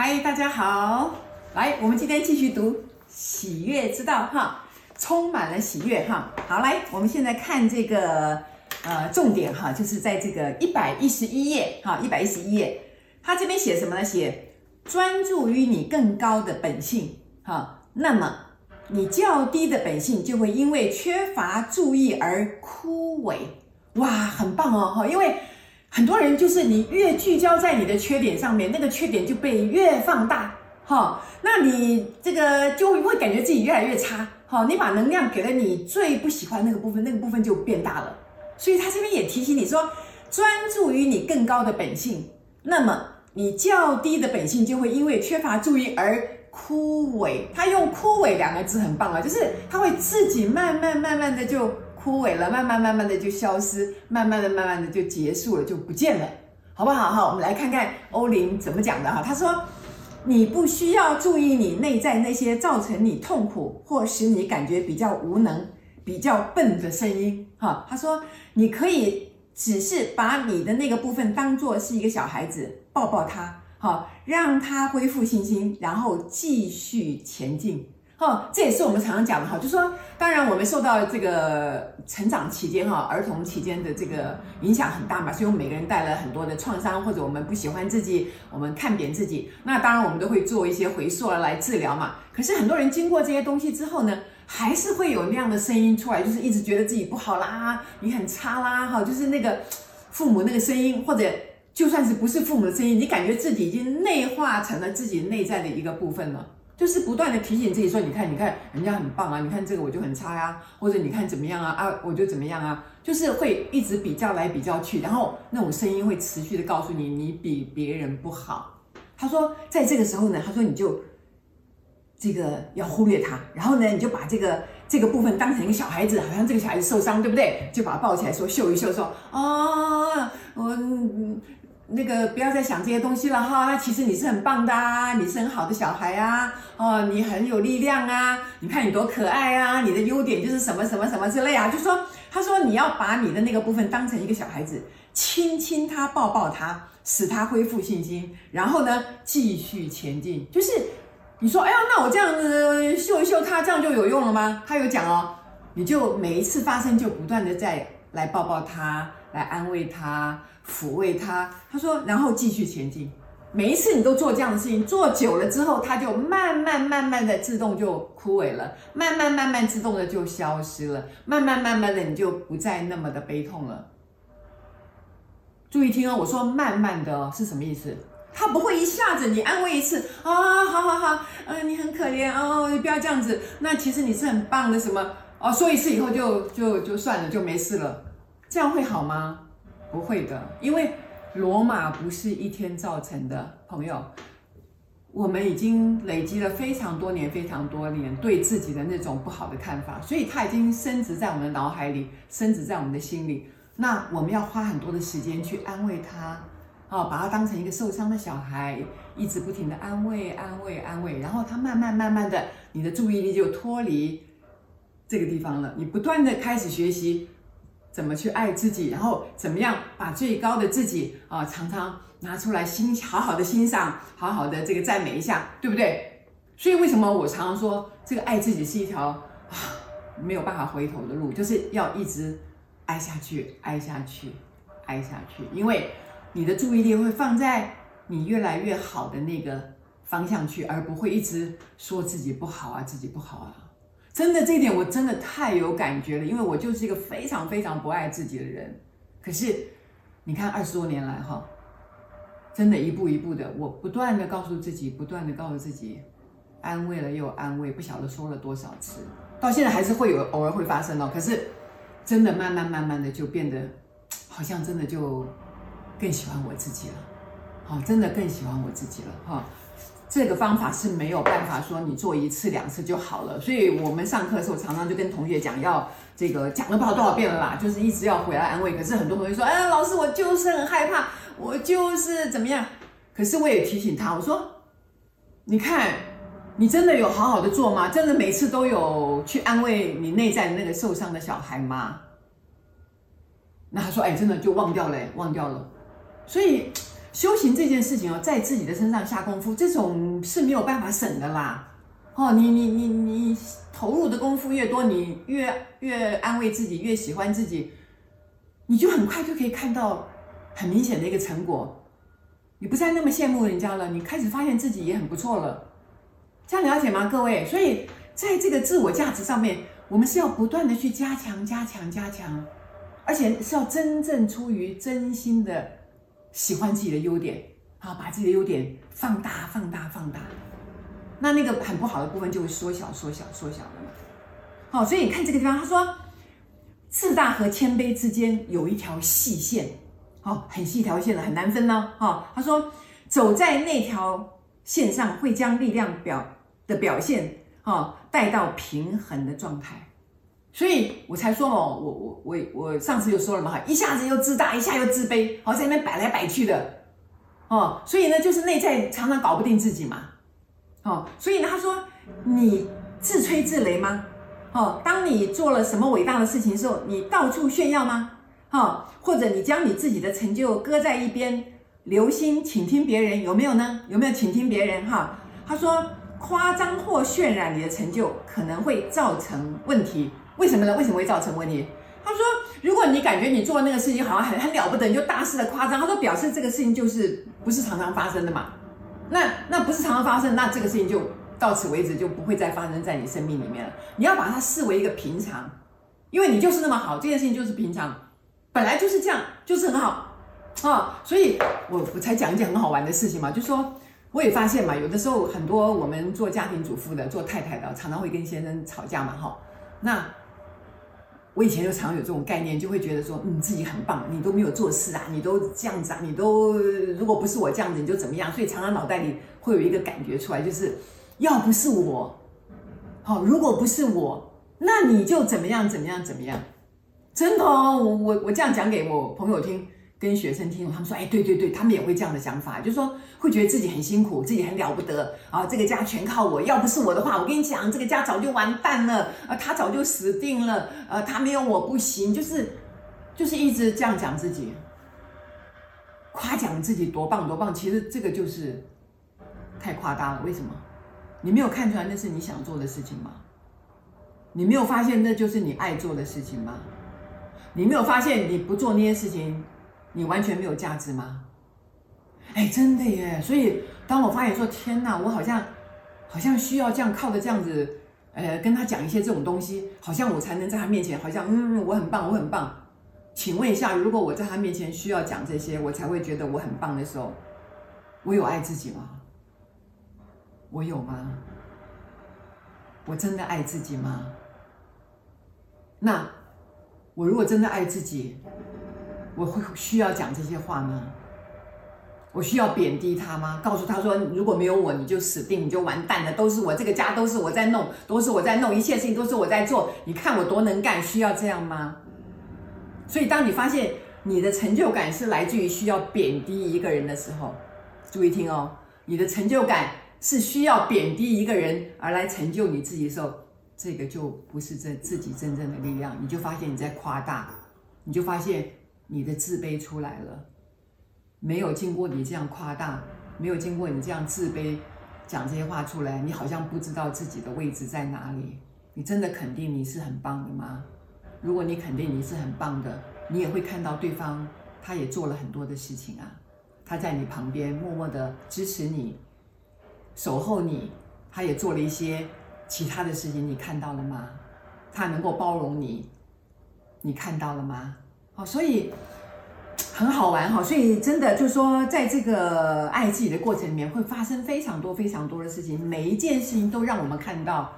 嗨，大家好，来，我们今天继续读《喜悦之道》哈，充满了喜悦哈。好，来，我们现在看这个呃重点哈，就是在这个一百一十一页哈，一百一十一页，他这边写什么呢？写专注于你更高的本性哈，那么你较低的本性就会因为缺乏注意而枯萎。哇，很棒哦哈，因为。很多人就是你越聚焦在你的缺点上面，那个缺点就被越放大，哈，那你这个就会感觉自己越来越差，哈，你把能量给了你最不喜欢那个部分，那个部分就变大了。所以他这边也提醒你说，专注于你更高的本性，那么你较低的本性就会因为缺乏注意而枯萎。他用“枯萎”两个字很棒啊，就是他会自己慢慢慢慢的就。枯萎了，慢慢慢慢的就消失，慢慢的慢慢的就结束了，就不见了，好不好？哈，我们来看看欧林怎么讲的哈。他说：“你不需要注意你内在那些造成你痛苦或使你感觉比较无能、比较笨的声音。”哈，他说：“你可以只是把你的那个部分当作是一个小孩子，抱抱他，好，让他恢复信心，然后继续前进。”哈，这也是我们常常讲的哈，就说，当然我们受到这个成长期间哈，儿童期间的这个影响很大嘛，所以我们每个人带了很多的创伤，或者我们不喜欢自己，我们看扁自己，那当然我们都会做一些回溯来治疗嘛。可是很多人经过这些东西之后呢，还是会有那样的声音出来，就是一直觉得自己不好啦，你很差啦，哈，就是那个父母那个声音，或者就算是不是父母的声音，你感觉自己已经内化成了自己内在的一个部分了。就是不断的提醒自己说，你看，你看，人家很棒啊，你看这个我就很差呀、啊，或者你看怎么样啊，啊，我就怎么样啊，就是会一直比较来比较去，然后那种声音会持续的告诉你，你比别人不好。他说，在这个时候呢，他说你就这个要忽略他，然后呢，你就把这个这个部分当成一个小孩子，好像这个小孩子受伤，对不对？就把他抱起来说，秀一秀，说，啊，我。那个不要再想这些东西了哈，那其实你是很棒的啊，你是很好的小孩啊，哦，你很有力量啊，你看你多可爱啊，你的优点就是什么什么什么之类啊，就说他说你要把你的那个部分当成一个小孩子，亲亲他，抱抱他，使他恢复信心，然后呢继续前进。就是你说，哎呀，那我这样子秀一秀他，这样就有用了吗？他有讲哦，你就每一次发生就不断的再来抱抱他，来安慰他。抚慰他，他说，然后继续前进。每一次你都做这样的事情，做久了之后，他就慢慢慢慢的自动就枯萎了，慢慢慢慢自动的就消失了，慢慢慢慢的你就不再那么的悲痛了。注意听哦，我说慢慢的，是什么意思？他不会一下子你安慰一次啊，好好好，嗯，你很可怜哦，你不要这样子。那其实你是很棒的，什么哦，说一次以后就就就算了，就没事了，这样会好吗？不会的，因为罗马不是一天造成的，朋友。我们已经累积了非常多年、非常多年对自己的那种不好的看法，所以它已经深植在我们的脑海里，深植在我们的心里。那我们要花很多的时间去安慰他，啊，把他当成一个受伤的小孩，一直不停的安慰、安慰、安慰，然后他慢慢、慢慢的，你的注意力就脱离这个地方了，你不断的开始学习。怎么去爱自己，然后怎么样把最高的自己啊，常常拿出来欣好好的欣赏，好好的这个赞美一下，对不对？所以为什么我常常说，这个爱自己是一条啊没有办法回头的路，就是要一直爱下去，爱下去，爱下去，因为你的注意力会放在你越来越好的那个方向去，而不会一直说自己不好啊，自己不好啊。真的，这点我真的太有感觉了，因为我就是一个非常非常不爱自己的人。可是，你看二十多年来哈，真的一步一步的，我不断的告诉自己，不断的告诉自己，安慰了又安慰，不晓得说了多少次，到现在还是会有偶尔会发生哦。可是，真的慢慢慢慢的就变得，好像真的就更喜欢我自己了，好，真的更喜欢我自己了哈。这个方法是没有办法说你做一次两次就好了，所以我们上课的时候常常就跟同学讲，要这个讲了不知道多少遍了啦，就是一直要回来安慰。可是很多同学说，哎，老师，我就是很害怕，我就是怎么样。可是我也提醒他，我说，你看，你真的有好好的做吗？真的每次都有去安慰你内在的那个受伤的小孩吗？那他说，哎，真的就忘掉了，忘掉了。所以。修行这件事情哦，在自己的身上下功夫，这种是没有办法省的啦。哦，你你你你投入的功夫越多，你越越安慰自己，越喜欢自己，你就很快就可以看到很明显的一个成果。你不再那么羡慕人家了，你开始发现自己也很不错了。这样了解吗，各位？所以在这个自我价值上面，我们是要不断的去加强、加强、加强，而且是要真正出于真心的喜欢自己的优点，啊，把自己的优点放大、放大、放大。那那个很不好的部分就会缩小、缩小、缩小了嘛。好，所以你看这个地方，他说，自大和谦卑之间有一条细线，好，很细一条线的，很难分呢。哈，他说，走在那条线上会将力量表的表现，哦，带到平衡的状态。所以我才说哦，我我我我上次就说了嘛，哈，一下子又自大，一下又自卑，好，在那边摆来摆去的，哦，所以呢，就是内在常常搞不定自己嘛。哦，所以呢，他说你自吹自擂吗？哦，当你做了什么伟大的事情时候，你到处炫耀吗？哦，或者你将你自己的成就搁在一边，留心倾听别人，有没有呢？有没有倾听别人？哈，他说夸张或渲染你的成就可能会造成问题，为什么呢？为什么会造成问题？他说，如果你感觉你做那个事情好像很很了不得，你就大肆的夸张，他说表示这个事情就是不是常常发生的嘛。那那不是常常发生，那这个事情就到此为止，就不会再发生在你生命里面了。你要把它视为一个平常，因为你就是那么好，这件事情就是平常，本来就是这样，就是很好啊、所以我我才讲一件很好玩的事情嘛，就说我也发现嘛，有的时候很多我们做家庭主妇的、做太太的，常常会跟先生吵架嘛，哈。那我以前就常有这种概念，就会觉得说，嗯，自己很棒，你都没有做事啊，你都这样子啊，你都如果不是我这样子，你就怎么样？所以常常脑袋里会有一个感觉出来，就是要不是我，好，如果不是我，那你就怎么样怎么样怎么样？真的哦，我我我这样讲给我朋友听。跟学生听，他们说，哎，对对对，他们也会这样的想法，就是说会觉得自己很辛苦，自己很了不得啊，这个家全靠我，要不是我的话，我跟你讲，这个家早就完蛋了，啊，他早就死定了，呃，他没有我不行，就是就是一直这样讲自己，夸奖自己多棒多棒，其实这个就是太夸大了。为什么？你没有看出来那是你想做的事情吗？你没有发现那就是你爱做的事情吗？你没有发现你不做那些事情？你完全没有价值吗？哎，真的耶！所以当我发现说，天哪，我好像好像需要这样靠着这样子，呃，跟他讲一些这种东西，好像我才能在他面前，好像嗯，我很棒，我很棒。请问一下，如果我在他面前需要讲这些，我才会觉得我很棒的时候，我有爱自己吗？我有吗？我真的爱自己吗？那我如果真的爱自己，我会需要讲这些话吗？我需要贬低他吗？告诉他说，如果没有我，你就死定，你就完蛋了。都是我这个家，都是我在弄，都是我在弄，一切事情都是我在做。你看我多能干，需要这样吗？所以，当你发现你的成就感是来自于需要贬低一个人的时候，注意听哦，你的成就感是需要贬低一个人而来成就你自己的时候，这个就不是这自己真正的力量，你就发现你在夸大，你就发现。你的自卑出来了，没有经过你这样夸大，没有经过你这样自卑，讲这些话出来，你好像不知道自己的位置在哪里。你真的肯定你是很棒的吗？如果你肯定你是很棒的，你也会看到对方，他也做了很多的事情啊，他在你旁边默默的支持你，守候你，他也做了一些其他的事情，你看到了吗？他能够包容你，你看到了吗？哦，所以很好玩哈，所以真的就是说，在这个爱自己的过程里面，会发生非常多非常多的事情，每一件事情都让我们看到，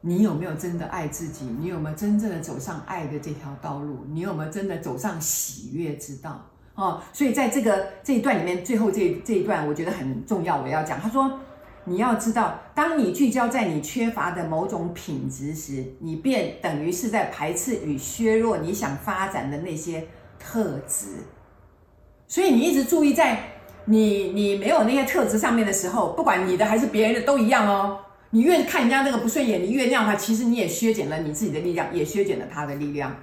你有没有真的爱自己？你有没有真正的走上爱的这条道路？你有没有真的走上喜悦之道？哦，所以在这个这一段里面，最后这这一段我觉得很重要，我要讲，他说。你要知道，当你聚焦在你缺乏的某种品质时，你便等于是在排斥与削弱你想发展的那些特质。所以你一直注意在你你没有那些特质上面的时候，不管你的还是别人的都一样哦。你越看人家那个不顺眼，你越那样的话，其实你也削减了你自己的力量，也削减了他的力量。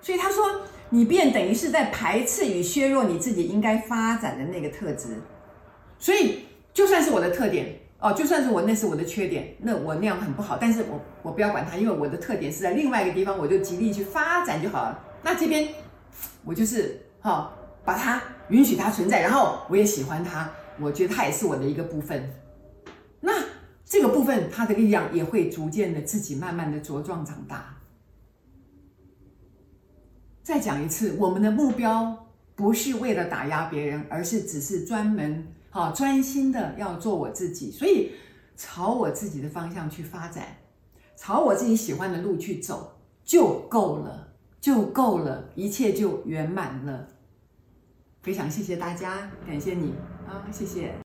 所以他说，你便等于是在排斥与削弱你自己应该发展的那个特质。所以，就算是我的特点哦，就算是我那是我的缺点，那我那样很不好，但是我我不要管它，因为我的特点是在另外一个地方，我就极力去发展就好了。那这边我就是哈、把它允许它存在，然后我也喜欢它，我觉得它也是我的一个部分。那这个部分，它的力量也会逐渐的自己慢慢的茁壮长大。再讲一次，我们的目标不是为了打压别人，而是只是专门。好，专心的要做我自己，所以朝我自己的方向去发展，朝我自己喜欢的路去走就够了，就够了，一切就圆满了。非常谢谢大家，感谢你啊，谢谢。